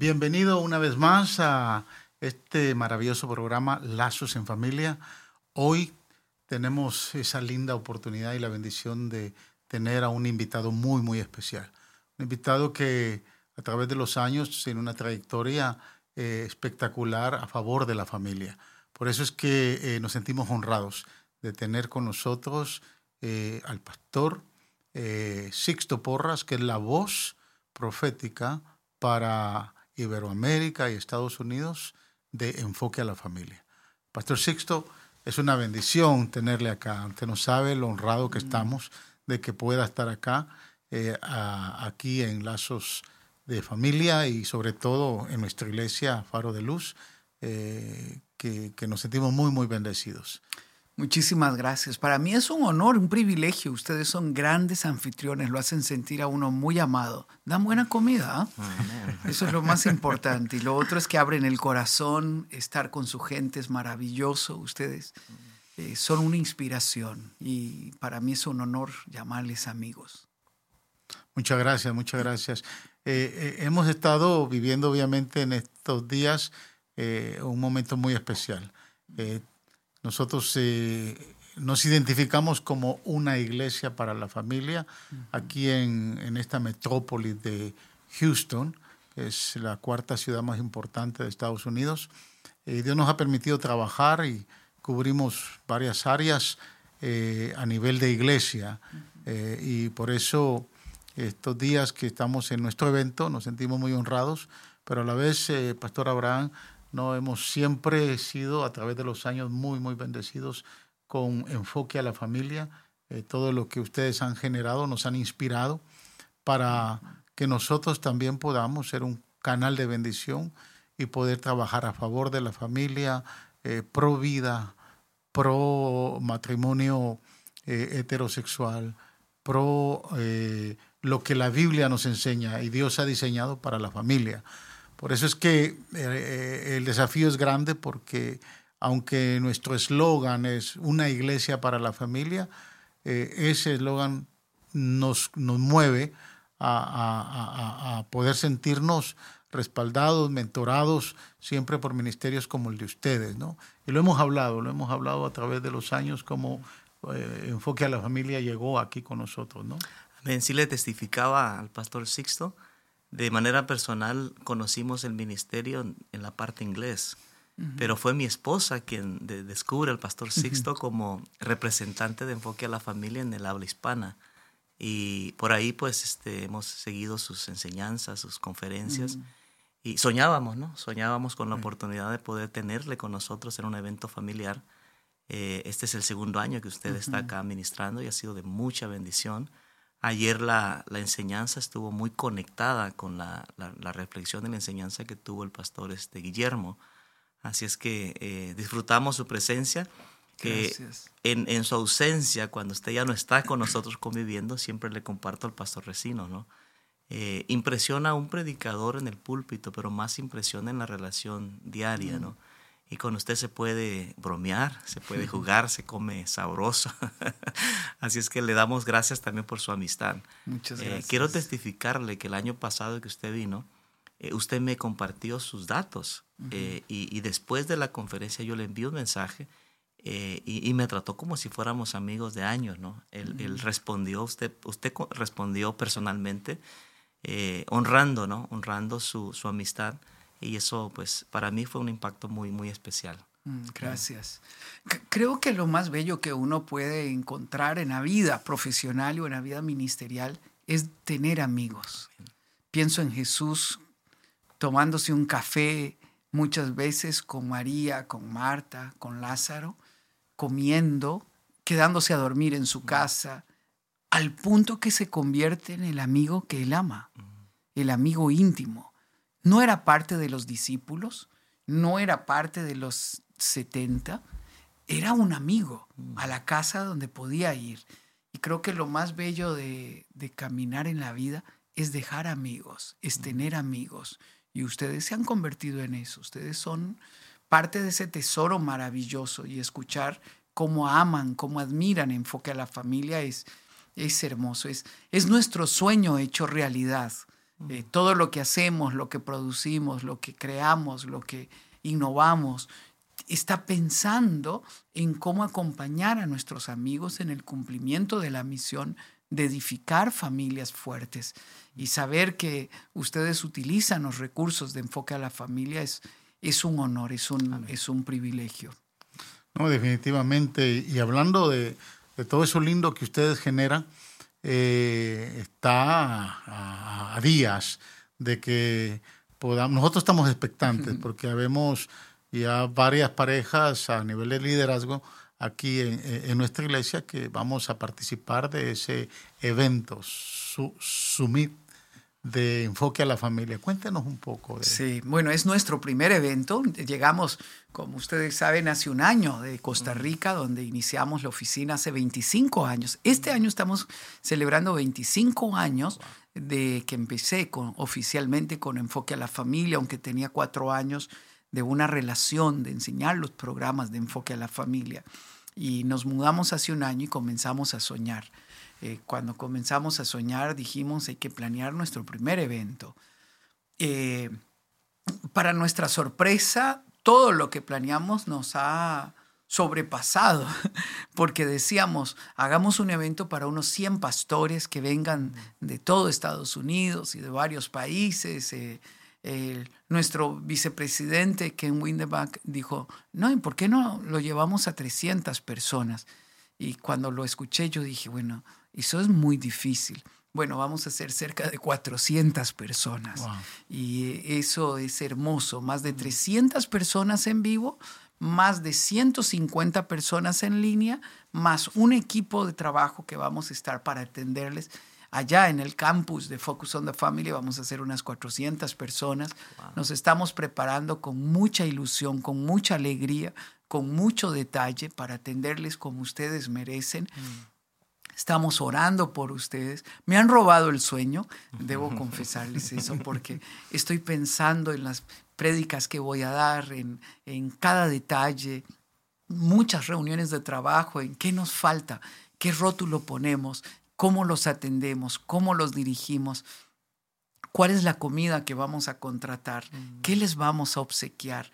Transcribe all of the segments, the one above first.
Bienvenido una vez más a este maravilloso programa Lazos en Familia. Hoy tenemos esa linda oportunidad y la bendición de tener a un invitado muy, muy especial. Un invitado que a través de los años tiene una trayectoria eh, espectacular a favor de la familia. Por eso es que eh, nos sentimos honrados de tener con nosotros eh, al pastor Sixto Porras, que es la voz profética para Iberoamérica y Estados Unidos de enfoque a la familia. Pastor Sixto, es una bendición tenerle acá. Usted no sabe lo honrado que estamos de que pueda estar acá, aquí en Lazos de familia y sobre todo en nuestra iglesia Faro de Luz, eh, que, nos sentimos muy, muy bendecidos. Muchísimas gracias. Para mí es un honor, un privilegio. Ustedes son grandes anfitriones, lo hacen sentir a uno muy amado. Dan buena comida. ¿ah? Eso es lo más importante. Y lo otro es que abren el corazón, estar con su gente es maravilloso. Ustedes eh, son una inspiración y para mí es un honor llamarles amigos. Muchas gracias, muchas gracias. Eh, eh, hemos estado viviendo obviamente en estos días eh, un momento muy especial. Nosotros nos identificamos como una iglesia para la familia aquí en, en esta metrópoli de Houston, que es la cuarta ciudad más importante de Estados Unidos. Dios nos ha permitido trabajar y cubrimos varias áreas a nivel de iglesia. Y por eso estos días que estamos en nuestro evento, nos sentimos muy honrados, pero a la vez, eh, Pastor Abraham, no hemos siempre sido a través de los años muy, muy bendecidos con enfoque a la familia. Eh, todo lo que ustedes han generado nos han inspirado para que nosotros también podamos ser un canal de bendición y poder trabajar a favor de la familia, eh, pro vida, pro matrimonio heterosexual, pro lo que la Biblia nos enseña y Dios ha diseñado para la familia. Por eso es que eh, eh, el desafío es grande porque aunque nuestro eslogan es una iglesia para la familia, eh, ese eslogan nos, nos mueve a, poder sentirnos respaldados, mentorados siempre por ministerios como el de ustedes, ¿no? Y lo hemos hablado, lo hemos hablado a través de los años como Enfoque a la Familia llegó aquí con nosotros, ¿no? En sí le testificaba al pastor Sixto. De manera personal conocimos el ministerio en la parte inglés, pero fue mi esposa quien descubre al pastor Sixto como representante de enfoque a la familia en el habla hispana. Y por ahí pues este, hemos seguido sus enseñanzas, sus conferencias. Y soñábamos, ¿no? Soñábamos con la oportunidad de poder tenerle con nosotros en un evento familiar. Eh, este es el segundo año que usted está acá ministrando y ha sido de mucha bendición. Ayer la, enseñanza estuvo muy conectada con la, reflexión de la enseñanza que tuvo el pastor este, Guillermo. Así es que eh, disfrutamos su presencia. Que en, en, su ausencia, cuando usted ya no está con nosotros conviviendo, siempre le comparto al pastor Recino, ¿no? Eh, impresiona a un predicador en el púlpito, pero más impresiona en la relación diaria, ¿no? Y con usted se puede bromear, se puede jugar, se come sabroso. Así es que le damos gracias también por su amistad. Muchas eh, gracias. quiero testificarle que el año pasado que usted vino, eh, usted me compartió sus datos eh, y, después de la conferencia yo le envié un mensaje y, me trató como si fuéramos amigos de años, ¿no? Él, respondió, usted, usted respondió personalmente, honrando, ¿no? Honrando su, su amistad. Y eso, pues, para mí fue un impacto muy, muy especial. Mm, gracias. Creo que lo más bello que uno puede encontrar en la vida profesional o en la vida ministerial es tener amigos. Pienso en Jesús tomándose un café muchas veces con María, con Marta, con Lázaro, comiendo, quedándose a dormir en su casa, al punto que se convierte en el amigo que él ama, el amigo íntimo no era parte de los discípulos, no era parte de los 70, era un amigo a la casa donde podía ir. Y creo que lo más bello de, caminar en la vida es dejar amigos, es tener amigos. Y ustedes se han convertido en eso. Ustedes son parte de ese tesoro maravilloso y escuchar cómo aman, cómo admiran enfoque a la familia es, es hermoso. Es, es nuestro sueño hecho realidad Eh, todo lo que hacemos, lo que producimos, lo que creamos, lo que innovamos, está pensando en cómo acompañar a nuestros amigos en el cumplimiento de la misión de edificar familias fuertes. Y saber que ustedes utilizan los recursos de enfoque a la familia es, es un honor, es un, es un privilegio. No, definitivamente. Y hablando de, todo eso lindo que ustedes generan, eh, está a, días de que podamos, nosotros estamos expectantes porque vemos ya varias parejas a nivel de liderazgo aquí en, nuestra iglesia que vamos a participar de ese evento, su, Sumit de enfoque a la familia. Cuéntenos un poco. De... Sí, bueno, es nuestro primer evento. Llegamos, como ustedes saben, hace un año de Costa Rica, donde iniciamos la oficina hace 25 años. Este año estamos celebrando 25 años de que empecé con, oficialmente con enfoque a la familia, aunque tenía cuatro años de una relación, de enseñar los programas de enfoque a la familia. Y nos mudamos hace un año y comenzamos a soñar. Eh, cuando comenzamos a soñar dijimos hay que planear nuestro primer evento. Eh, para nuestra sorpresa, todo lo que planeamos nos ha sobrepasado, porque decíamos, hagamos un evento para unos 100 pastores que vengan de todo Estados Unidos y de varios países. Eh, nuestro vicepresidente Ken Windeback dijo, no, ¿y por qué no lo llevamos a 300 personas? Y cuando lo escuché yo dije, bueno, eso es muy difícil. Bueno, vamos a ser cerca de 400 personas. Y eso es hermoso. Más de 300 personas en vivo, más de 150 personas en línea, más un equipo de trabajo que vamos a estar para atenderles. Allá en el campus de Focus on the Family vamos a ser unas 400 personas. Nos estamos preparando con mucha ilusión, con mucha alegría, con mucho detalle para atenderles como ustedes merecen. Mm. Estamos orando por ustedes. Me han robado el sueño, debo confesarles eso, porque estoy pensando en las prédicas que voy a dar, en, en cada detalle, muchas reuniones de trabajo, en qué nos falta, qué rótulo ponemos, cómo los atendemos, cómo los dirigimos, cuál es la comida que vamos a contratar, mm. qué les vamos a obsequiar,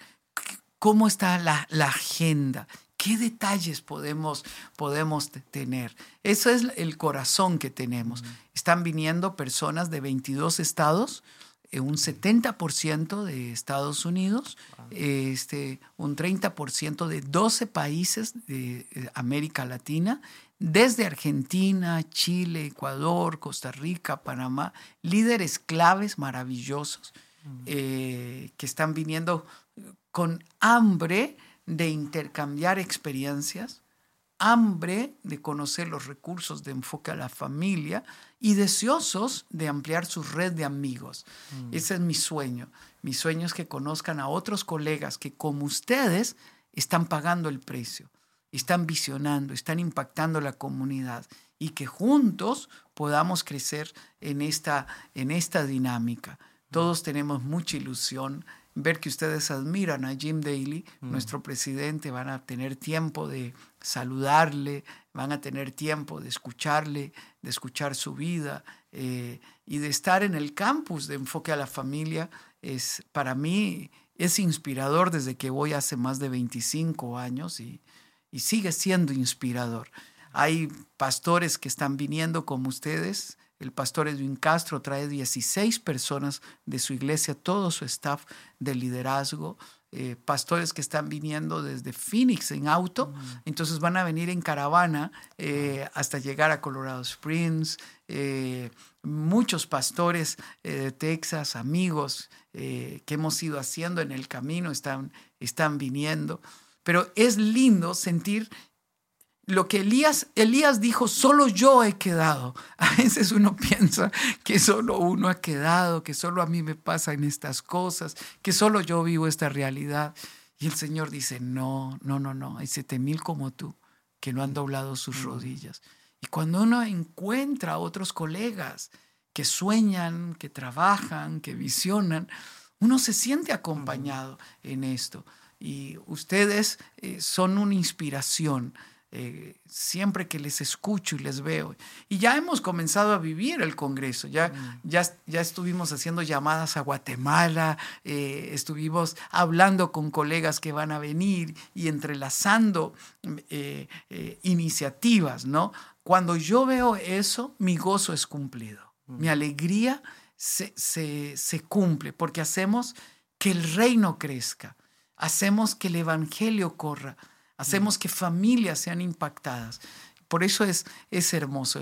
cómo está la, la agenda, ¿Qué detalles podemos, podemos tener? Eso es el corazón que tenemos. Están viniendo personas de 22 estados, eh, un 70% de Estados Unidos, este, un 30% de 12 países de eh, América Latina, desde Argentina, Chile, Ecuador, Costa Rica, Panamá, líderes claves maravillosos eh, que están viniendo con hambre de intercambiar experiencias, hambre de conocer los recursos de enfoque a la familia y deseosos de ampliar su red de amigos. Mm. Ese es mi sueño. Mi sueño es que conozcan a otros colegas que como ustedes están pagando el precio, están visionando, están impactando la comunidad y que juntos podamos crecer en esta, en esta dinámica. Todos tenemos mucha ilusión ver que ustedes admiran a Jim Daly, mm. nuestro presidente, van a tener tiempo de saludarle, van a tener tiempo de escucharle, de escuchar su vida eh, y de estar en el campus de enfoque a la familia. Es, para mí es inspirador desde que voy hace más de 25 años y, y sigue siendo inspirador. Hay pastores que están viniendo como ustedes, el pastor Edwin Castro trae 16 personas de su iglesia, todo su staff de liderazgo, eh, pastores que están viniendo desde Phoenix en auto, mm. entonces van a venir en caravana eh, hasta llegar a Colorado Springs. Eh, muchos pastores de Texas, amigos que hemos ido haciendo en el camino, están, están viniendo. Pero es lindo sentir lo que Elías, Elías dijo, solo yo he quedado. A veces uno piensa que solo uno ha quedado, que solo a mí me pasan estas cosas, que solo yo vivo esta realidad. Y el Señor dice, no, no, no, no, hay siete mil como tú que no han doblado sus rodillas. Y cuando uno encuentra a otros colegas que sueñan, que trabajan, que visionan, uno se siente acompañado en esto. Y ustedes eh, son una inspiración eh, siempre que les escucho y les veo. Y ya hemos comenzado a vivir el Congreso, ya, mm. ya, ya estuvimos haciendo llamadas a Guatemala, eh, estuvimos hablando con colegas que van a venir y entrelazando eh, iniciativas, ¿no? Cuando yo veo eso, mi gozo es cumplido, mm. mi alegría se, se, se cumple, porque hacemos que el reino crezca, hacemos que el Evangelio corra Hacemos que familias sean impactadas. Por eso es, es hermoso.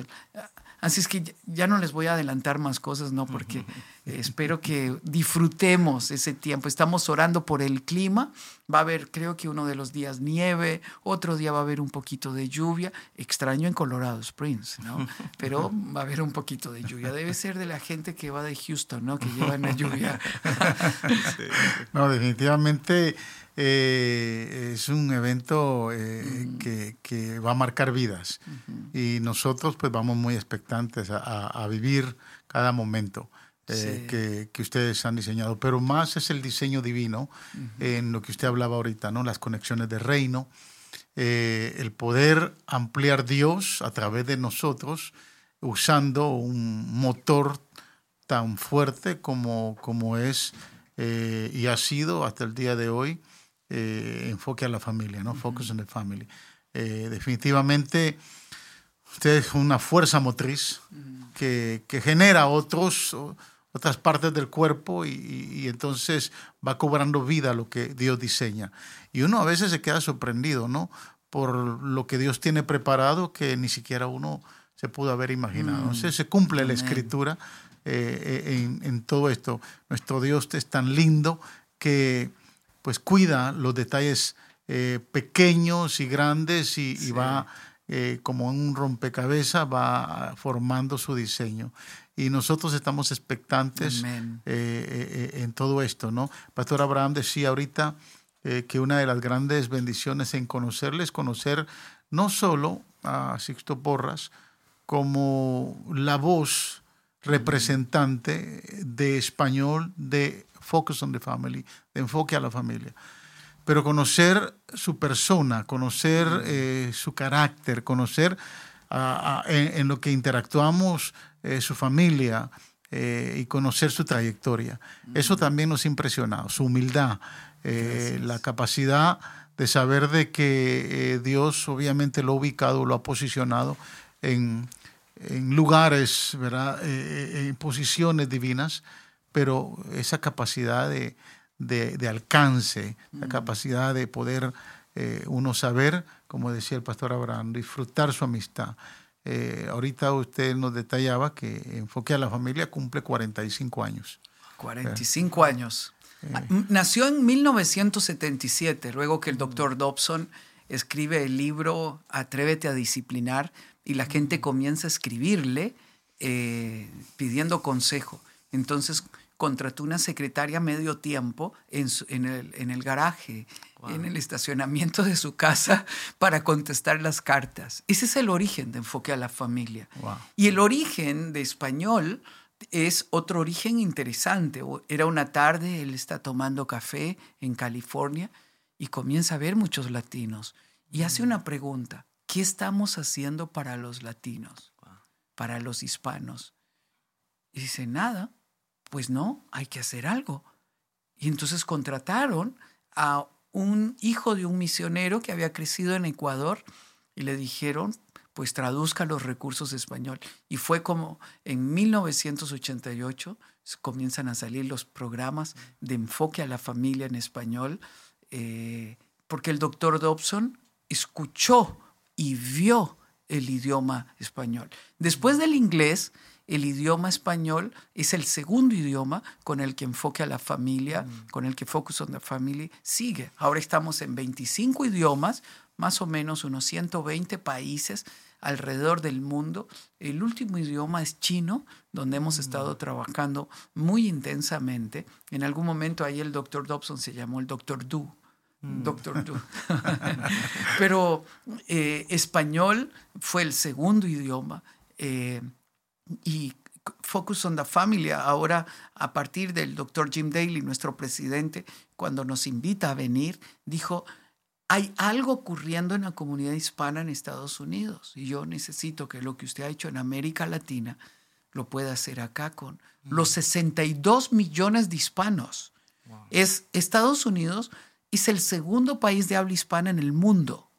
Así es que ya no les voy a adelantar más cosas, ¿no? Porque espero que disfrutemos ese tiempo. Estamos orando por el clima. Va a haber, creo que uno de los días nieve, otro día va a haber un poquito de lluvia. Extraño en Colorado Springs, ¿no? Pero va a haber un poquito de lluvia. Debe ser de la gente que va de Houston, ¿no? Que llevan la lluvia. No, definitivamente eh, es un evento eh, que, va a marcar vidas. Y nosotros pues vamos muy expectantes a, vivir cada momento. Eh, que, ustedes han diseñado, pero más es el diseño divino en lo que usted hablaba ahorita, ¿no? Las conexiones de reino, el poder ampliar Dios a través de nosotros usando un motor tan fuerte como, como es y ha sido hasta el día de hoy eh, enfoque a la familia, ¿no? Focus on the family. Eh, definitivamente, usted es una fuerza motriz que, que, genera otros, otras partes del cuerpo y, y, entonces va cobrando vida lo que Dios diseña. Y uno a veces se queda sorprendido, ¿no? Por lo que Dios tiene preparado que ni siquiera uno se pudo haber imaginado. Mm. Entonces se cumple la escritura eh, en, en todo esto. Nuestro Dios es tan lindo que pues cuida los detalles eh, pequeños y grandes y, va eh, como un rompecabezas, va formando su diseño. Y nosotros estamos expectantes eh, en todo esto, ¿no? Pastor Abraham decía ahorita que una de las grandes bendiciones en conocerle es conocer no solo a Sixto Porras como la voz representante de español de focus on the family, de enfoque a la familia. Pero conocer su persona, conocer eh, su carácter, conocer en, lo que interactuamos eh, su familia eh, y conocer su trayectoria. Eso también nos ha impresionado, su humildad, la capacidad de saber de que Dios obviamente lo ha ubicado, lo ha posicionado en, en lugares, ¿verdad? en posiciones divinas pero esa capacidad de, alcance, la mm. capacidad de poder eh, uno saber, como decía el pastor Abraham, disfrutar su amistad. Eh, ahorita usted nos detallaba que Enfoque a la Familia cumple 45 años. 45 años. Ah, nació en 1977, luego que el doctor Dobson escribe el libro Atrévete a disciplinar y la gente comienza a escribirle eh, pidiendo consejo. Entonces contrató una secretaria medio tiempo en, en, el, en el, garaje, en el estacionamiento de su casa para contestar las cartas. Ese es el origen de Enfoque a la Familia. Y el origen de español es otro origen interesante. Era una tarde, él está tomando café en California y comienza a ver muchos latinos y hace una pregunta. ¿Qué estamos haciendo para los latinos? Para los hispanos. Y dice, nada pues no, hay que hacer algo. Y entonces contrataron a un hijo de un misionero que había crecido en Ecuador y le dijeron, pues traduzca los recursos español. Y fue como en 1988 comienzan a salir los programas de enfoque a la familia en español, eh, porque el doctor Dobson escuchó y vio el idioma español. Después del inglés, el idioma español es el segundo idioma con el que enfoque a la familia, mm. con el que Focus on the Family sigue. Ahora estamos en 25 idiomas, más o menos unos 120 países alrededor del mundo. El último idioma es chino, donde hemos mm. estado trabajando muy intensamente. En algún momento ahí el doctor Dobson se llamó el doctor Du. Mm. Doctor Du. Pero eh, español fue el segundo idioma. Eh, y Focus on the Family, ahora a partir del doctor Jim Daly, nuestro presidente, cuando nos invita a venir, dijo, hay algo ocurriendo en la comunidad hispana en Estados Unidos y yo necesito que lo que usted ha hecho en América Latina lo pueda hacer acá con los 62 millones de hispanos. Es Estados Unidos es el segundo país de habla hispana en el mundo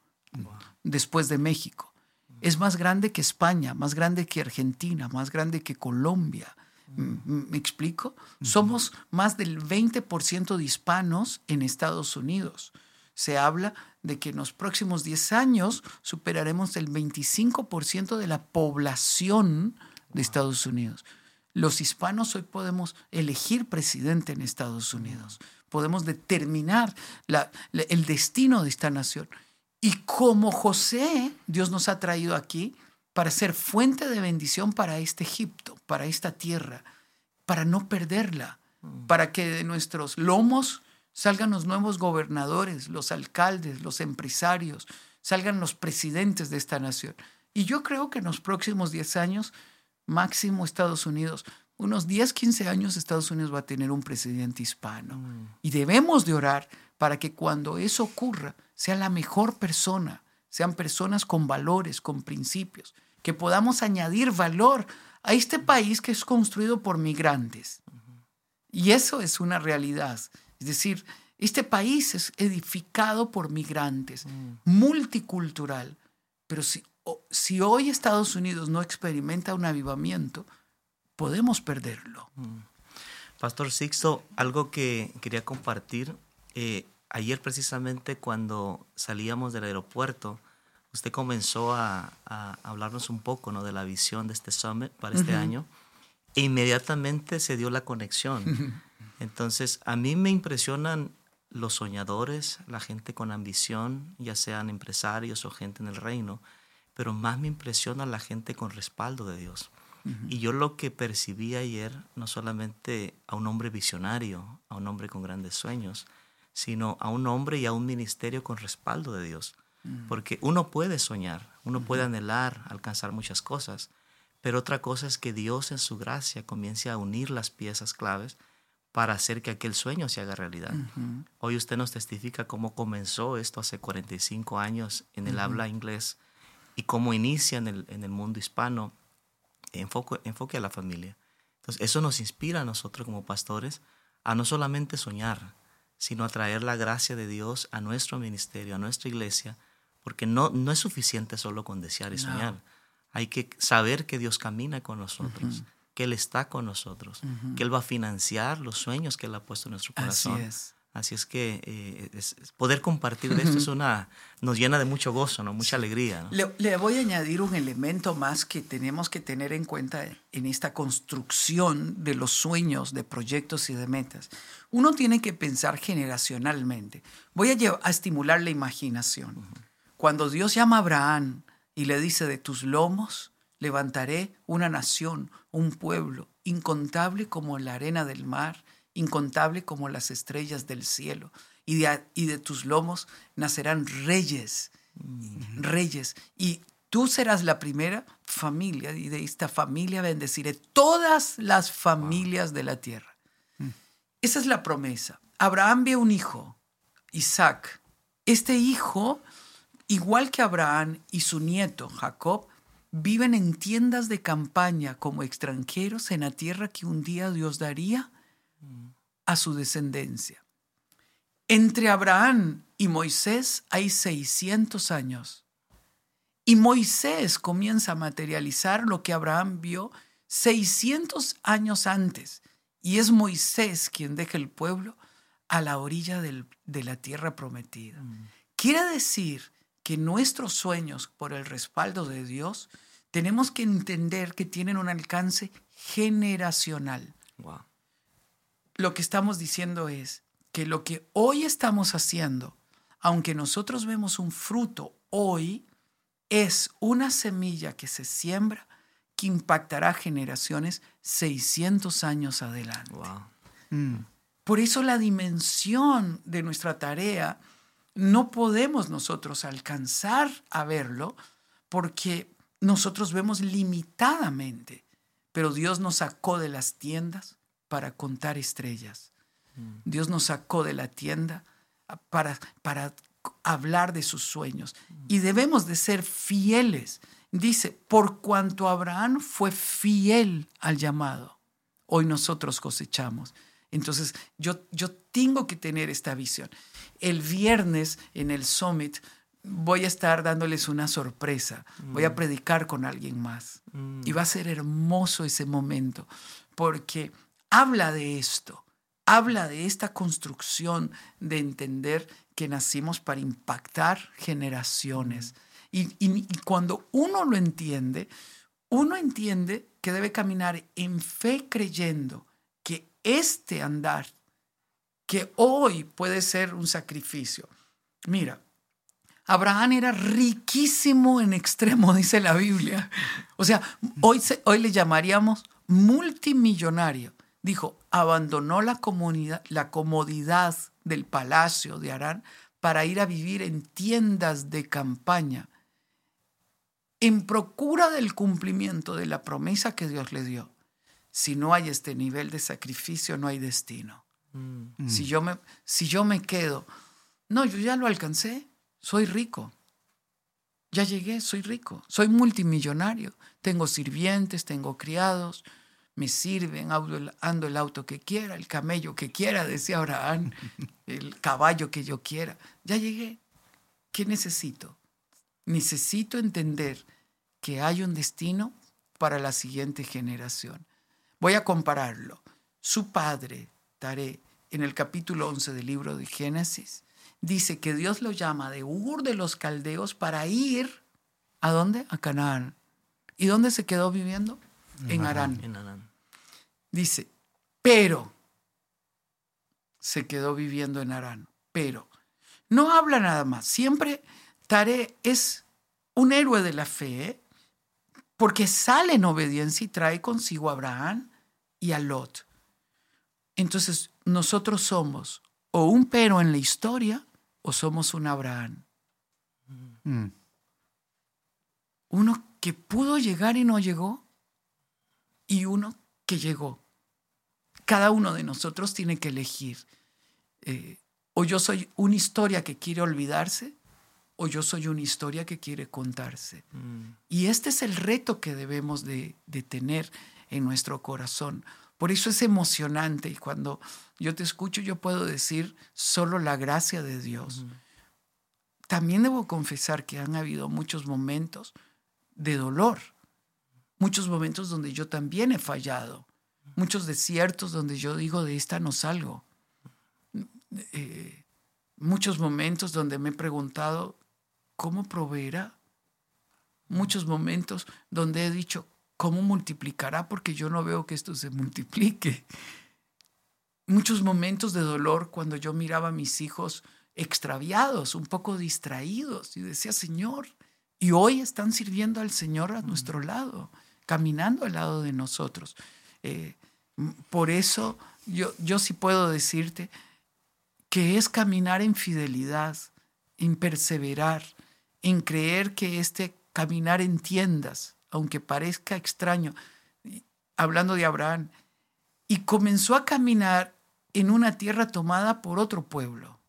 después de México. Es más grande que España, más grande que Argentina, más grande que Colombia. ¿Me explico? Somos más del 20% de hispanos en Estados Unidos. Se habla de que en los próximos 10 años superaremos el 25% de la población de Estados Unidos. Los hispanos hoy podemos elegir presidente en Estados Unidos, podemos determinar el destino de esta nación. Y como José, Dios nos ha traído aquí para ser fuente de bendición para este Egipto, para esta tierra, para no perderla, para que de nuestros lomos salgan los nuevos gobernadores, los alcaldes, los empresarios, salgan los presidentes de esta nación. Y yo creo que en los próximos 10 años, máximo Estados Unidos, unos 10, 15 años Estados Unidos va a tener un presidente hispano. Mm. Y debemos de orar para que cuando eso ocurra, sea la mejor persona, sean personas con valores, con principios, que podamos añadir valor a este país que es construido por migrantes. Y eso es una realidad. Es decir, este país es edificado por migrantes, mm. multicultural, pero si, si hoy Estados Unidos no experimenta un avivamiento, podemos perderlo. Mm. Pastor Sixto, algo que quería compartir. Eh, ayer precisamente cuando salíamos del aeropuerto, usted comenzó a, hablarnos un poco ¿no? de la visión de este summit para este año e inmediatamente se dio la conexión. Entonces, a mí me impresionan los soñadores, la gente con ambición, ya sean empresarios o gente en el reino, pero más me impresiona la gente con respaldo de Dios. Y yo lo que percibí ayer, no solamente a un hombre visionario, a un hombre con grandes sueños, sino a un hombre y a un ministerio con respaldo de Dios. Porque uno puede soñar, uno puede anhelar alcanzar muchas cosas, pero otra cosa es que Dios en su gracia comience a unir las piezas claves para hacer que aquel sueño se haga realidad. Hoy usted nos testifica cómo comenzó esto hace 45 años en el habla inglés y cómo inicia en el, en el mundo hispano enfoque, enfoque a la familia. Entonces, eso nos inspira a nosotros como pastores a no solamente soñar, sino a traer la gracia de Dios a nuestro ministerio, a nuestra iglesia, porque no, no es suficiente solo con desear y soñar. Hay que saber que Dios camina con nosotros que Él está con nosotros, que Él va a financiar los sueños que Él ha puesto en nuestro corazón. Así es. Así es que eh, poder compartir de esto es una, nos llena de mucho gozo, ¿no? mucha alegría. Le, voy a añadir un elemento más que tenemos que tener en cuenta en esta construcción de los sueños, de proyectos y de metas. Uno tiene que pensar generacionalmente. Voy a, a estimular la imaginación. Cuando Dios llama a Abraham y le dice, de tus lomos levantaré una nación, un pueblo, incontable como la arena del mar, incontable como las estrellas del cielo, y de, y de tus lomos nacerán reyes, reyes, y tú serás la primera familia, y de esta familia bendeciré todas las familias de la tierra. Mm. Esa es la promesa. Abraham vio un hijo, Isaac. Este hijo, igual que Abraham y su nieto, Jacob, viven en tiendas de campaña como extranjeros en la tierra que un día Dios daría a su descendencia. Entre Abraham y Moisés hay 600 años. Y Moisés comienza a materializar lo que Abraham vio 600 años antes. Y es Moisés quien deja el pueblo a la orilla de la tierra prometida. Mm. Quiere decir que nuestros sueños, por el respaldo de Dios, tenemos que entender que tienen un alcance generacional. Lo que estamos diciendo es que lo que hoy estamos haciendo, aunque nosotros vemos un fruto hoy, es una semilla que se siembra que impactará generaciones 600 años adelante. Mm. Por eso la dimensión de nuestra tarea no podemos nosotros alcanzar a verlo porque nosotros vemos limitadamente, pero Dios nos sacó de las tiendas para contar estrellas. Mm. Dios nos sacó de la tienda para, para hablar de sus sueños. Y debemos de ser fieles. Dice, por cuanto Abraham fue fiel al llamado, hoy nosotros cosechamos. Entonces, yo, yo tengo que tener esta visión. El viernes en el Summit voy a estar dándoles una sorpresa. Voy a mm. predicar con alguien más. Y va a ser hermoso ese momento, porque habla de esto, habla de esta construcción de entender que nacimos para impactar generaciones. Y, cuando uno lo entiende, uno entiende que debe caminar en fe creyendo que este andar, que hoy puede ser un sacrificio. Mira, Abraham era riquísimo en extremo, dice la Biblia. O sea, hoy, hoy le llamaríamos multimillonario. Dijo, abandonó la, la comodidad del palacio de Arán para ir a vivir en tiendas de campaña, en procura del cumplimiento de la promesa que Dios le dio. Si no hay este nivel de sacrificio, no hay destino. Mm. Si, yo me, si yo me quedo, no, yo ya lo alcancé, soy rico. Ya llegué, soy rico, soy multimillonario. Tengo sirvientes, tengo criados, me sirven, ando el auto que quiera, el camello que quiera, decía Abraham, el caballo que yo quiera. Ya llegué. ¿Qué necesito? Necesito entender que hay un destino para la siguiente generación. Voy a compararlo. Su padre, Taré, en el capítulo 11 del libro de Génesis, dice que Dios lo llama de Ur de los Caldeos para ir a dónde? A Canaán. ¿Y dónde se quedó viviendo? En, Arán. En Arán. Dice, pero se quedó viviendo en Arán. Pero no habla nada más. Siempre Tare es un héroe de la fe, ¿eh? porque sale en obediencia y trae consigo a Abraham y a Lot. Entonces, nosotros somos o un pero en la historia o somos un Abraham. Mm. Uno que pudo llegar y no llegó y uno que llegó. Cada uno de nosotros tiene que elegir. Eh, o yo soy una historia que quiere olvidarse o yo soy una historia que quiere contarse. Mm. Y este es el reto que debemos de, tener en nuestro corazón. Por eso es emocionante y cuando yo te escucho yo puedo decir solo la gracia de Dios. También debo confesar que han habido muchos momentos de dolor, muchos momentos donde yo también he fallado, muchos desiertos donde yo digo de esta no salgo, eh, muchos momentos donde me he preguntado cómo proveerá, muchos momentos donde he dicho ¿cómo multiplicará? Porque yo no veo que esto se multiplique. Muchos momentos de dolor cuando yo miraba a mis hijos extraviados, un poco distraídos, y decía, Señor, y hoy están sirviendo al Señor a nuestro lado, caminando al lado de nosotros. Eh, por eso yo, yo sí puedo decirte que es caminar en fidelidad, en perseverar, en creer que este caminar en tiendas, aunque parezca extraño, hablando de Abraham, y comenzó a caminar en una tierra tomada por otro pueblo,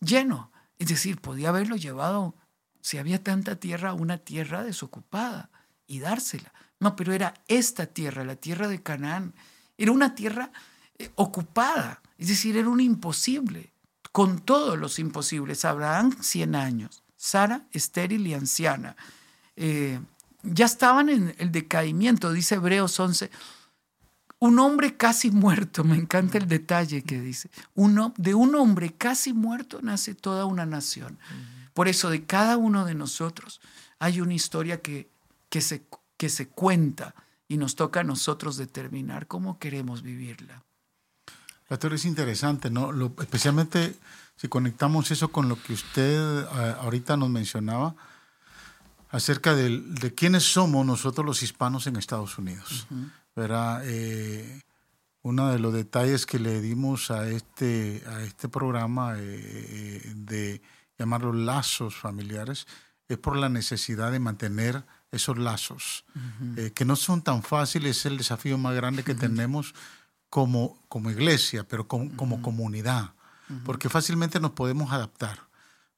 lleno. Es decir, podía haberlo llevado, si había tanta tierra, una tierra desocupada y dársela. No, pero era esta tierra, la tierra de Canaán. Era una tierra eh, ocupada, es decir, era un imposible, con todos los imposibles. Abraham, 100 años, Sara, estéril y anciana. Eh, ya estaban en el decaimiento, dice Hebreos 11. Un hombre casi muerto, me encanta el detalle que dice. Uno, de un hombre casi muerto nace toda una nación. Por eso de cada uno de nosotros hay una historia que, que, se, que se cuenta y nos toca a nosotros determinar cómo queremos vivirla. Pastor, es interesante, ¿no? especialmente si conectamos eso con lo que usted ahorita nos mencionaba, acerca de, de, quiénes somos nosotros los hispanos en Estados Unidos. Eh, uno de los detalles que le dimos a este, a este programa eh, eh, de llamarlos lazos familiares es por la necesidad de mantener esos lazos, que no son tan fáciles, es el desafío más grande que tenemos como, como iglesia, pero como, como comunidad, porque fácilmente nos podemos adaptar.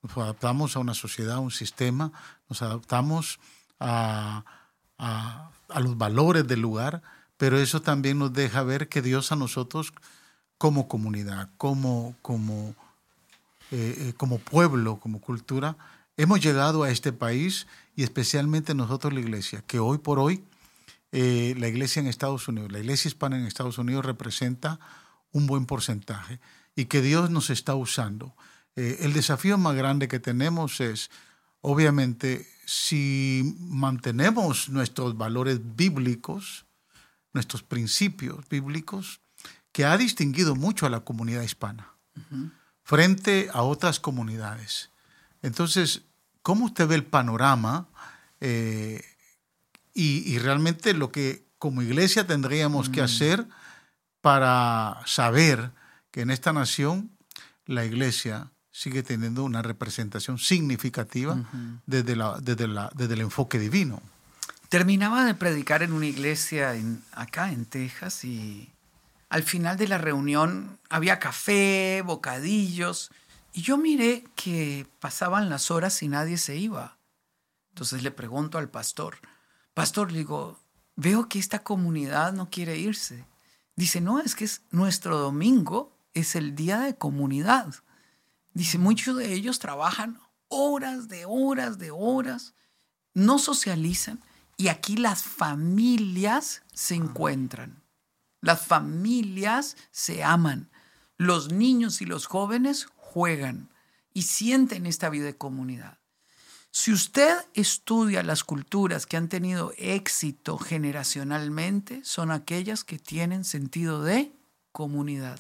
Nos adaptamos a una sociedad, a un sistema, nos adaptamos a, los valores del lugar, pero eso también nos deja ver que Dios a nosotros como comunidad, como, como, eh, eh, como pueblo, como cultura, hemos llegado a este país y especialmente nosotros la iglesia, que hoy por hoy eh, la iglesia en Estados Unidos, la iglesia hispana en Estados Unidos representa un buen porcentaje y que Dios nos está usando. el desafío más grande que tenemos es, obviamente, si mantenemos nuestros valores bíblicos, nuestros principios bíblicos, que ha distinguido mucho a la comunidad hispana frente a otras comunidades. Entonces, ¿cómo usted ve el panorama eh, y, realmente lo que como iglesia tendríamos que mm. hacer para saber que en esta nación la iglesia sigue teniendo una representación significativa desde, la, desde, el enfoque divino? Terminaba de predicar en una iglesia en, acá en Texas y al final de la reunión había café, bocadillos, y yo miré que pasaban las horas y nadie se iba. Entonces le pregunto al pastor, pastor, le digo, veo que esta comunidad no quiere irse. Dice, no, es que es nuestro domingo, es el día de comunidad. Dice, muchos de ellos trabajan horas de horas de horas, no socializan y aquí las familias se encuentran. Las familias se aman. Los niños y los jóvenes juegan y sienten esta vida de comunidad. Si usted estudia las culturas que han tenido éxito generacionalmente, son aquellas que tienen sentido de comunidad.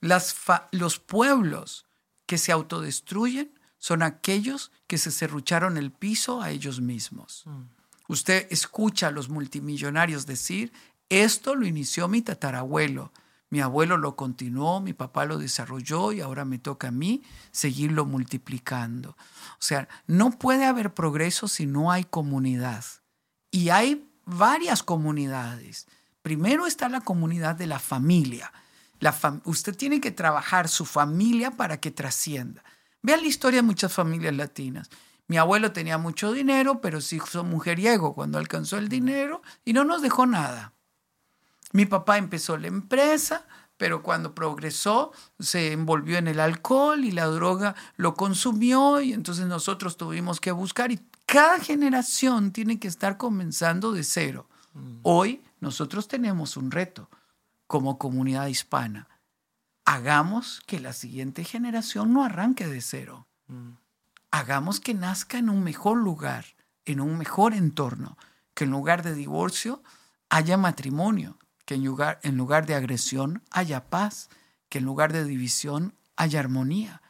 los pueblos que se autodestruyen son aquellos que se serrucharon el piso a ellos mismos. Mm. Usted escucha a los multimillonarios decir, esto lo inició mi tatarabuelo. Mi abuelo lo continuó, mi papá lo desarrolló y ahora me toca a mí seguirlo multiplicando. O sea, no puede haber progreso si no hay comunidad. Y hay varias comunidades. Primero está la comunidad de la familia. Usted tiene que trabajar su familia para que trascienda. Vean la historia de muchas familias latinas. Mi abuelo tenía mucho dinero, pero sí hizo mujeriego cuando alcanzó el dinero y no nos dejó nada. Mi papá empezó la empresa, pero cuando progresó se envolvió en el alcohol y la droga lo consumió y entonces nosotros tuvimos que buscar y cada generación tiene que estar comenzando de cero. Mm. Hoy nosotros tenemos un reto como comunidad hispana. Hagamos que la siguiente generación no arranque de cero. Mm. Hagamos que nazca en un mejor lugar, en un mejor entorno, que en lugar de divorcio haya matrimonio, en lugar, en lugar de agresión haya paz, que en lugar de división haya armonía,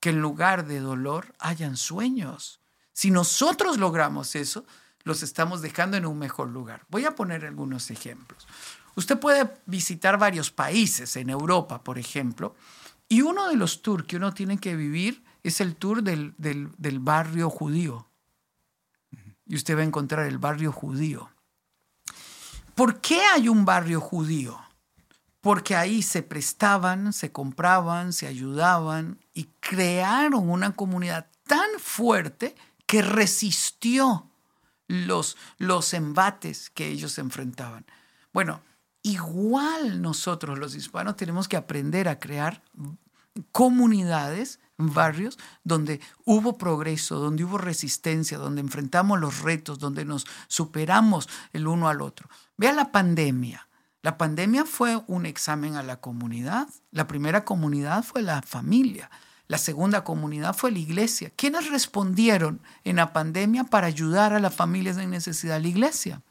que en lugar de dolor hayan sueños. Si nosotros logramos eso, los estamos dejando en un mejor lugar. Voy a poner algunos ejemplos. Usted puede visitar varios países en Europa, por ejemplo, y uno de los tours que uno tiene que vivir es el tour del, del barrio judío. Y usted va a encontrar el barrio judío. ¿Por qué hay un barrio judío? Porque ahí se prestaban, se compraban, se ayudaban y crearon una comunidad tan fuerte que resistió los, los embates que ellos enfrentaban. Bueno, igual nosotros los hispanos tenemos que aprender a crear comunidades, barrios donde hubo progreso, donde hubo resistencia, donde enfrentamos los retos, donde nos superamos el uno al otro. Vea la pandemia. La pandemia fue un examen a la comunidad. La primera comunidad fue la familia. La segunda comunidad fue la iglesia. ¿Quiénes respondieron en la pandemia para ayudar a las familias en necesidad? La iglesia.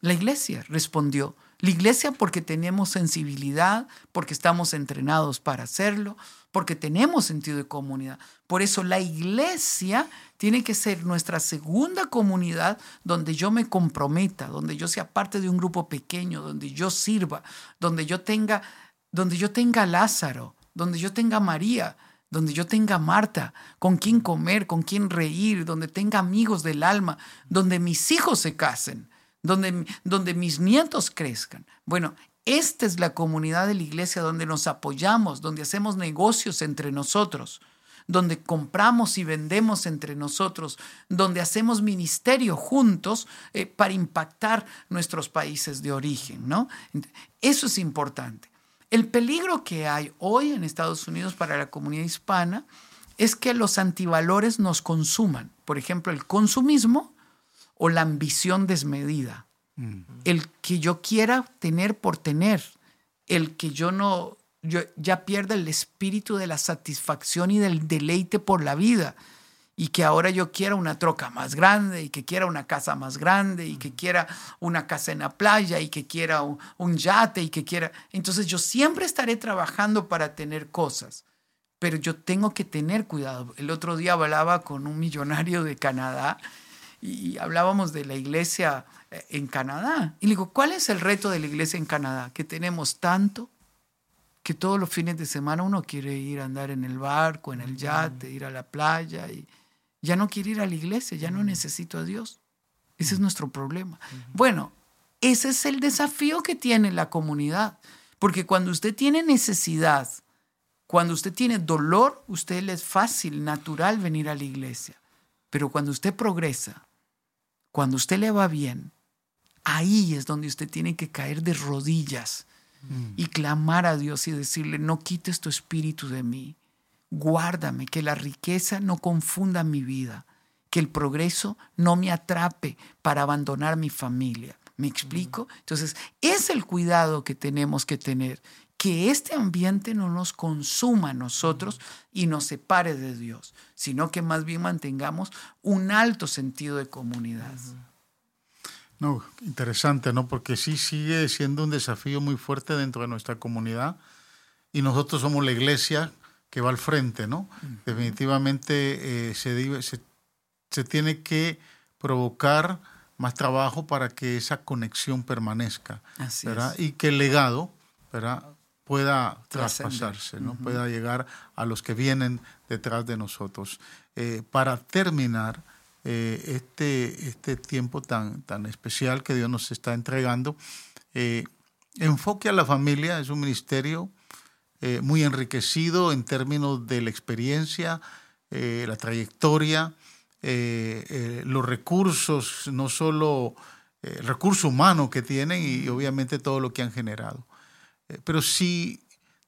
La iglesia respondió. La iglesia porque tenemos sensibilidad, porque estamos entrenados para hacerlo, porque tenemos sentido de comunidad. Por eso la iglesia tiene que ser nuestra segunda comunidad donde yo me comprometa, donde yo sea parte de un grupo pequeño, donde yo sirva, donde yo tenga, donde yo tenga Lázaro, donde yo tenga María, donde yo tenga Marta, con quien comer, con quien reír, donde tenga amigos del alma, donde mis hijos se casen, donde, donde mis nietos crezcan. Bueno, esta es la comunidad de la iglesia donde nos apoyamos, donde hacemos negocios entre nosotros, donde compramos y vendemos entre nosotros, donde hacemos ministerio juntos eh, para impactar nuestros países de origen, ¿no? Eso es importante. El peligro que hay hoy en Estados Unidos para la comunidad hispana es que los antivalores nos consuman. Por ejemplo, el consumismo o la ambición desmedida. Mm. El que yo quiera tener por tener. El que yo no, yo ya pierda el espíritu de la satisfacción y del deleite por la vida. Y que ahora yo quiera una troca más grande, y que quiera una casa más grande, y que quiera una casa en la playa, y que quiera un, un yate, y que quiera... Entonces yo siempre estaré trabajando para tener cosas pero yo tengo que tener cuidado. El otro día hablaba con un millonario de Canadá y hablábamos de la iglesia en Canadá. Y le digo, ¿cuál es el reto de la iglesia en Canadá? Que tenemos tanto que todos los fines de semana uno quiere ir a andar en el barco, en el yate, ir a la playa y ya no quiere ir a la iglesia, ya no necesito a Dios. Ese es nuestro problema. Bueno, ese es el desafío que tiene la comunidad, porque cuando usted tiene necesidad, cuando usted tiene dolor, usted le es fácil, natural venir a la iglesia. Pero cuando usted progresa, cuando usted le va bien, ahí es donde usted tiene que caer de rodillas mm. y clamar a Dios y decirle, no quites tu espíritu de mí, guárdame, que la riqueza no confunda mi vida, que el progreso no me atrape para abandonar mi familia. ¿Me explico? Entonces, es el cuidado que tenemos que tener que este ambiente no nos consuma a nosotros y nos separe de Dios, sino que más bien mantengamos un alto sentido de comunidad. No, interesante, ¿no? Porque sí sigue siendo un desafío muy fuerte dentro de nuestra comunidad y nosotros somos la iglesia que va al frente, ¿no? Definitivamente eh, se, se, se tiene que provocar más trabajo para que esa conexión permanezca, Así ¿verdad? Y que el legado, ¿verdad? pueda traspasarse, ¿no? pueda llegar a los que vienen detrás de nosotros. Eh, para terminar eh, este, este tiempo tan, tan especial que Dios nos está entregando, eh, enfoque a la familia es un ministerio muy enriquecido en términos de la experiencia, la trayectoria, los recursos, no solo el recurso humano que tienen y obviamente todo lo que han generado. Eh, pero si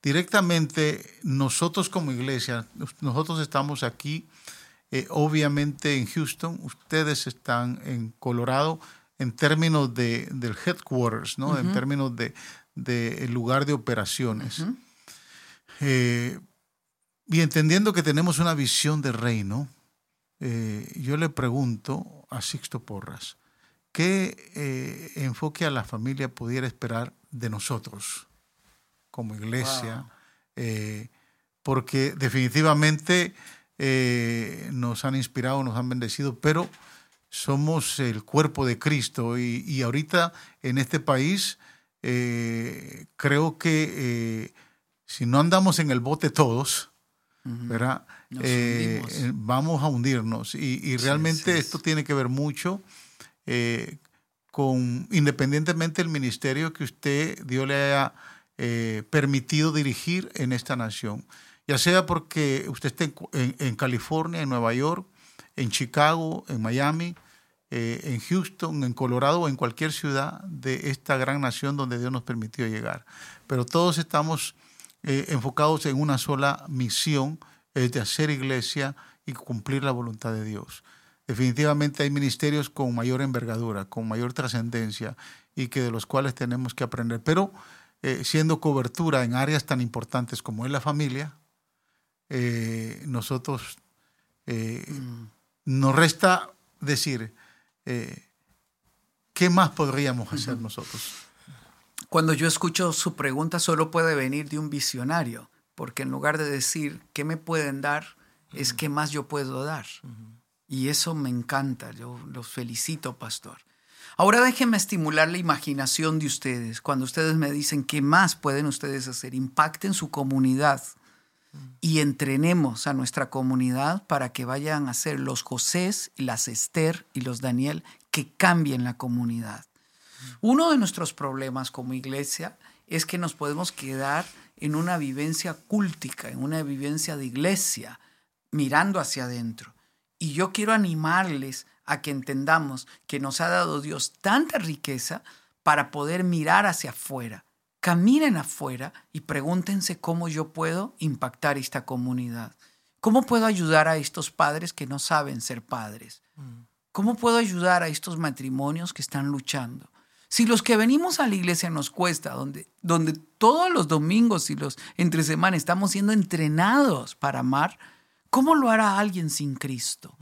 directamente nosotros como iglesia, nosotros estamos aquí, eh, obviamente en Houston, ustedes están en Colorado, en términos de, del headquarters, ¿no? en términos de, de, lugar de operaciones. Eh, y entendiendo que tenemos una visión de reino, yo le pregunto a Sixto Porras, ¿qué enfoque a la familia pudiera esperar de nosotros? como iglesia, eh, porque definitivamente eh, nos han inspirado, nos han bendecido, pero somos el cuerpo de Cristo. Y, ahorita en este país eh, creo que si no andamos en el bote todos, ¿verdad? vamos a hundirnos. Y, realmente esto tiene que ver mucho con, independientemente del ministerio que usted, Dios le haya eh, permitido dirigir en esta nación, ya sea porque usted esté en, California, en Nueva York, en Chicago, en Miami, eh, en Houston, en Colorado o en cualquier ciudad de esta gran nación donde Dios nos permitió llegar. Pero todos estamos eh, enfocados en una sola misión, es de hacer iglesia y cumplir la voluntad de Dios. Definitivamente hay ministerios con mayor envergadura, con mayor trascendencia y que de los cuales tenemos que aprender. Pero eh, siendo cobertura en áreas tan importantes como es la familia, eh, nosotros eh, mm. nos resta decir, ¿qué más podríamos hacer nosotros? Cuando yo escucho su pregunta, solo puede venir de un visionario, porque en lugar de decir, ¿qué me pueden dar? es qué más yo puedo dar. Y eso me encanta, yo los felicito, pastor. Ahora déjenme estimular la imaginación de ustedes. Cuando ustedes me dicen qué más pueden ustedes hacer, impacten su comunidad y entrenemos a nuestra comunidad para que vayan a ser los Josés, las Esther y los Daniel que cambien la comunidad. Uno de nuestros problemas como iglesia es que nos podemos quedar en una vivencia cúltica, en una vivencia de iglesia, mirando hacia adentro. Y yo quiero animarles a que entendamos que nos ha dado Dios tanta riqueza para poder mirar hacia afuera. Caminen afuera y pregúntense cómo yo puedo impactar esta comunidad. ¿Cómo puedo ayudar a estos padres que no saben ser padres? Mm. ¿Cómo puedo ayudar a estos matrimonios que están luchando? Si los que venimos a la iglesia nos cuesta, donde, donde todos los domingos y los entre semana estamos siendo entrenados para amar, ¿cómo lo hará alguien sin Cristo?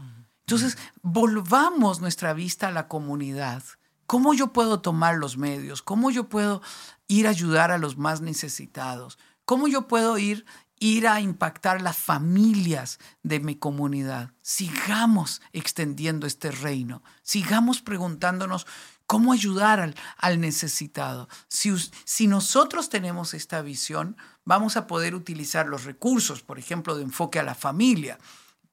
Entonces, volvamos nuestra vista a la comunidad. ¿Cómo yo puedo tomar los medios? ¿Cómo yo puedo ir a ayudar a los más necesitados? ¿Cómo yo puedo ir, ir a impactar las familias de mi comunidad? Sigamos extendiendo este reino. Sigamos preguntándonos cómo ayudar al, necesitado. Si, si nosotros tenemos esta visión, vamos a poder utilizar los recursos, por ejemplo, de enfoque a la familia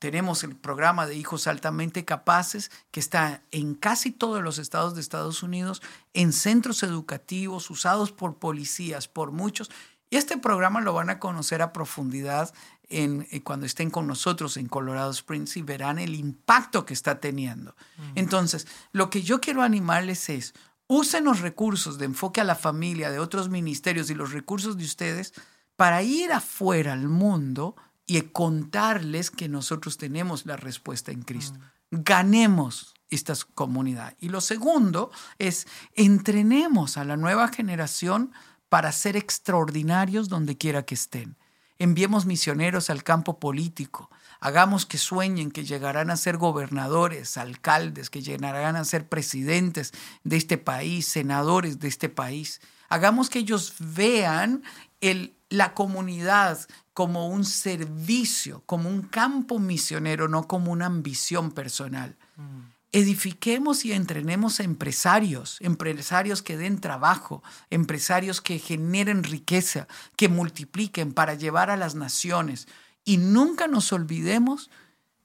tenemos el programa de hijos altamente capaces que está en casi todos los estados de Estados Unidos, en centros educativos, usados por policías, por muchos. Y este programa lo van a conocer a profundidad en, eh, cuando estén con nosotros en Colorado Springs y verán el impacto que está teniendo. Entonces, lo que yo quiero animarles es, usen los recursos de enfoque a la familia de otros ministerios y los recursos de ustedes para ir afuera al mundo y contarles que nosotros tenemos la respuesta en Cristo. Mm. Ganemos esta comunidad. Y lo segundo es entrenemos a la nueva generación para ser extraordinarios donde quiera que estén. Enviemos misioneros al campo político. Hagamos que sueñen que llegarán a ser gobernadores, alcaldes, que llegarán a ser presidentes de este país, senadores de este país. Hagamos que ellos vean el, la comunidad como un servicio, como un campo misionero, no como una ambición personal. Mm. Edifiquemos y entrenemos a empresarios, empresarios que den trabajo, empresarios que generen riqueza, que multipliquen para llevar a las naciones. Y nunca nos olvidemos,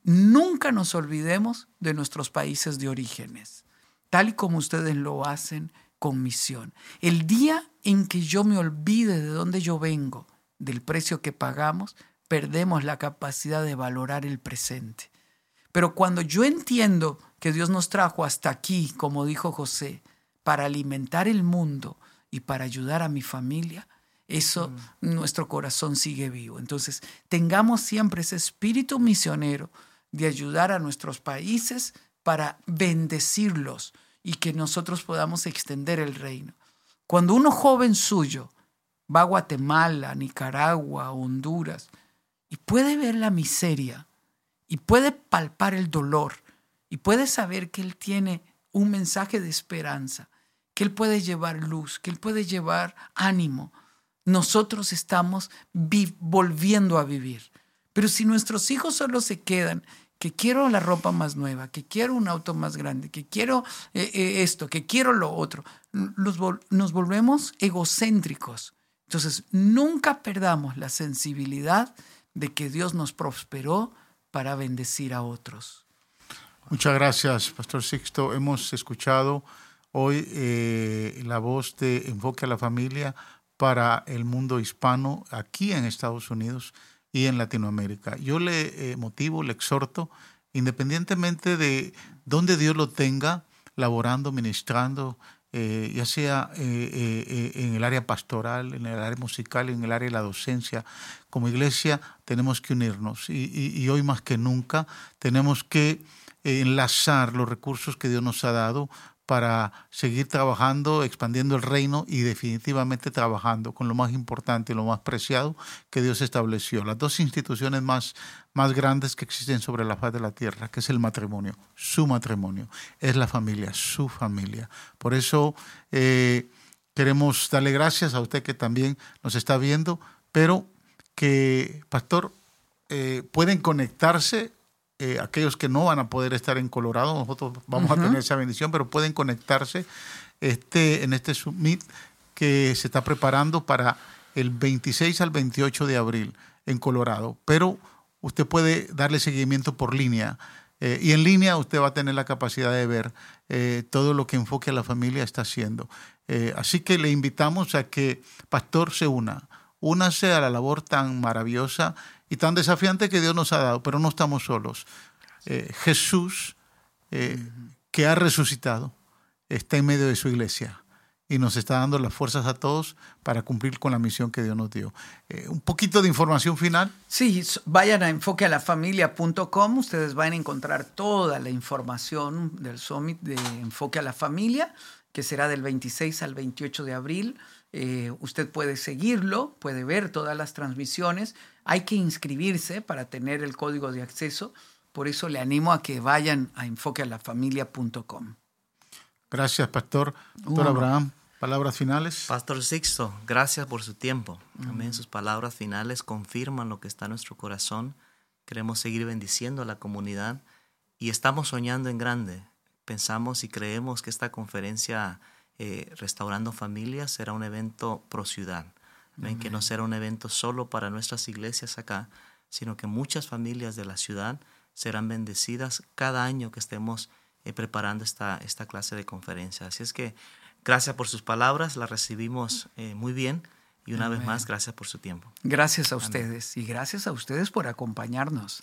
nunca nos olvidemos de nuestros países de orígenes, tal y como ustedes lo hacen con misión. El día en que yo me olvide de dónde yo vengo, del precio que pagamos, perdemos la capacidad de valorar el presente. Pero cuando yo entiendo que Dios nos trajo hasta aquí, como dijo José, para alimentar el mundo y para ayudar a mi familia, eso mm. nuestro corazón sigue vivo. Entonces, tengamos siempre ese espíritu misionero de ayudar a nuestros países para bendecirlos y que nosotros podamos extender el reino. Cuando uno joven suyo va a Guatemala, Nicaragua, Honduras, y puede ver la miseria, y puede palpar el dolor, y puede saber que Él tiene un mensaje de esperanza, que Él puede llevar luz, que Él puede llevar ánimo. Nosotros estamos volviendo a vivir. Pero si nuestros hijos solo se quedan, que quiero la ropa más nueva, que quiero un auto más grande, que quiero eh, eh, esto, que quiero lo otro, nos volvemos egocéntricos entonces, nunca perdamos la sensibilidad de que Dios nos prosperó para bendecir a otros. Muchas gracias, Pastor Sixto. Hemos escuchado hoy eh, la voz de Enfoque a la Familia para el mundo hispano aquí en Estados Unidos y en Latinoamérica. Yo le eh, motivo, le exhorto, independientemente de dónde Dios lo tenga, laborando, ministrando, eh, ya sea eh, eh, en el área pastoral, en el área musical, en el área de la docencia. Como iglesia tenemos que unirnos y hoy más que nunca tenemos que enlazar los recursos que Dios nos ha dado para seguir trabajando, expandiendo el reino y definitivamente trabajando con lo más importante y lo más preciado que Dios estableció. Las dos instituciones más, más grandes que existen sobre la faz de la tierra, que es el matrimonio, su matrimonio, es la familia, su familia. Por eso eh, queremos darle gracias a usted que también nos está viendo, pero que, pastor, eh, pueden conectarse eh, aquellos que no van a poder estar en Colorado, nosotros vamos a tener esa bendición, pero pueden conectarse este, en este summit que se está preparando para el 26 al 28 de abril en Colorado. Pero usted puede darle seguimiento por línea. Eh, y en línea usted va a tener la capacidad de ver eh, todo lo que Enfoque a la Familia está haciendo. así que le invitamos a que Pastor se una. únase a la labor tan maravillosa y tan desafiante que Dios nos ha dado, pero no estamos solos. Eh, Jesús, eh, que ha resucitado, está en medio de su iglesia y nos está dando las fuerzas a todos para cumplir con la misión que Dios nos dio. Eh, un poquito de información final. Sí, vayan a enfoquealafamilia.com, ustedes van a encontrar toda la información del Summit de Enfoque a la Familia, que será del 26 al 28 de abril. Eh, usted puede seguirlo, puede ver todas las transmisiones. Hay que inscribirse para tener el código de acceso. Por eso le animo a que vayan a enfoquealafamilia.com. Gracias, Pastor. Doctor Abraham, palabras finales. Pastor Sixto, gracias por su tiempo. También sus palabras finales confirman lo que está en nuestro corazón. Queremos seguir bendiciendo a la comunidad y estamos soñando en grande. Pensamos y creemos que esta conferencia eh, Restaurando Familias será un evento pro ciudad. Que no será un evento solo para nuestras iglesias acá, sino que muchas familias de la ciudad serán bendecidas cada año que estemos eh, preparando esta, esta clase de conferencia. Así es que gracias por sus palabras, las recibimos eh, muy bien y una vez más gracias por su tiempo. Gracias a ustedes y gracias a ustedes por acompañarnos.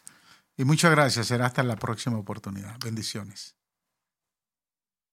Y muchas gracias, será hasta la próxima oportunidad. Bendiciones.